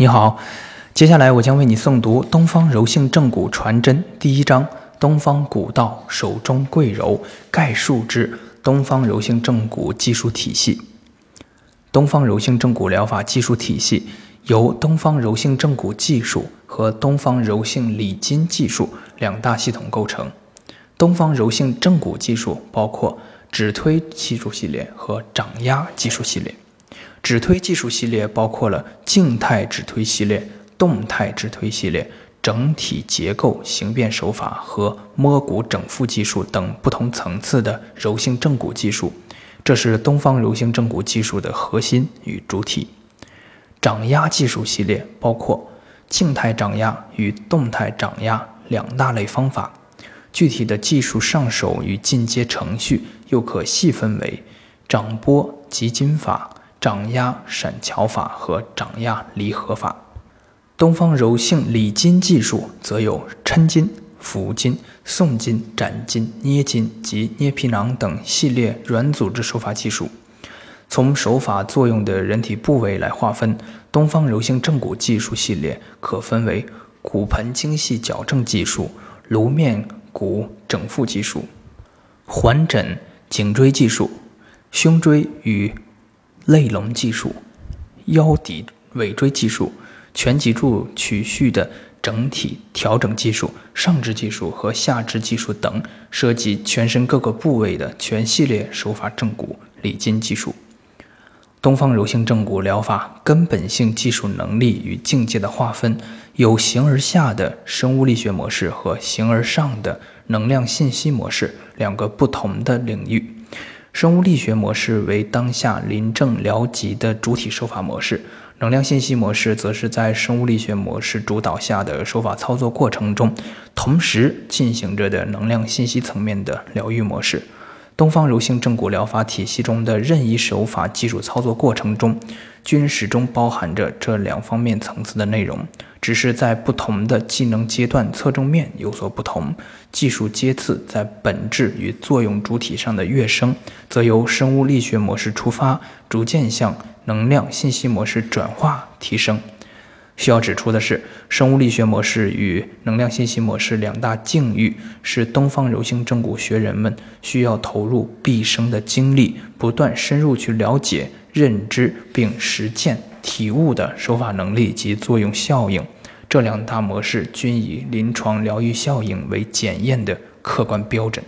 你好，接下来我将为你诵读《东方柔性正骨传真》第一章：东方古道手中贵柔概述之东方柔性正骨技术体系。东方柔性正骨疗法技术体系由东方柔性正骨技术和东方柔性理筋技术两大系统构成。东方柔性正骨技术包括指推技术系列和掌压技术系列。指推技术系列包括了静态指推系列、动态指推系列、整体结构形变手法和摸骨整复技术等不同层次的柔性正骨技术，这是东方柔性正骨技术的核心与主体。掌压技术系列包括静态掌压与动态掌压两大类方法，具体的技术上手与进阶程序又可细分为掌拨及筋法。掌压闪桥法和掌压离合法，东方柔性理筋技术则有抻筋、抚筋、送筋、展筋、捏筋及捏皮囊等系列软组织手法技术。从手法作用的人体部位来划分，东方柔性正骨技术系列可分为骨盆精细矫正技术、颅面骨整复技术、环枕颈椎技术、胸椎与。肋龙技术、腰骶尾椎技术、全脊柱曲序的整体调整技术、上肢技术和下肢技术等，涉及全身各个部位的全系列手法正骨理筋技术。东方柔性正骨疗法根本性技术能力与境界的划分，有形而下的生物力学模式和形而上的能量信息模式两个不同的领域。生物力学模式为当下临症疗疾的主体手法模式，能量信息模式则是在生物力学模式主导下的手法操作过程中同时进行着的能量信息层面的疗愈模式。东方柔性正骨疗法体系中的任意手法技术操作过程中，均始终包含着这两方面层次的内容，只是在不同的技能阶段侧重面有所不同。技术阶次在本质与作用主体上的跃升，则由生物力学模式出发，逐渐向能量信息模式转化提升。需要指出的是，生物力学模式与能量信息模式两大境遇，是东方柔性正骨学人们需要投入毕生的精力，不断深入去了解、认知并实践、体悟的手法能力及作用效应。这两大模式均以临床疗愈效应为检验的客观标准。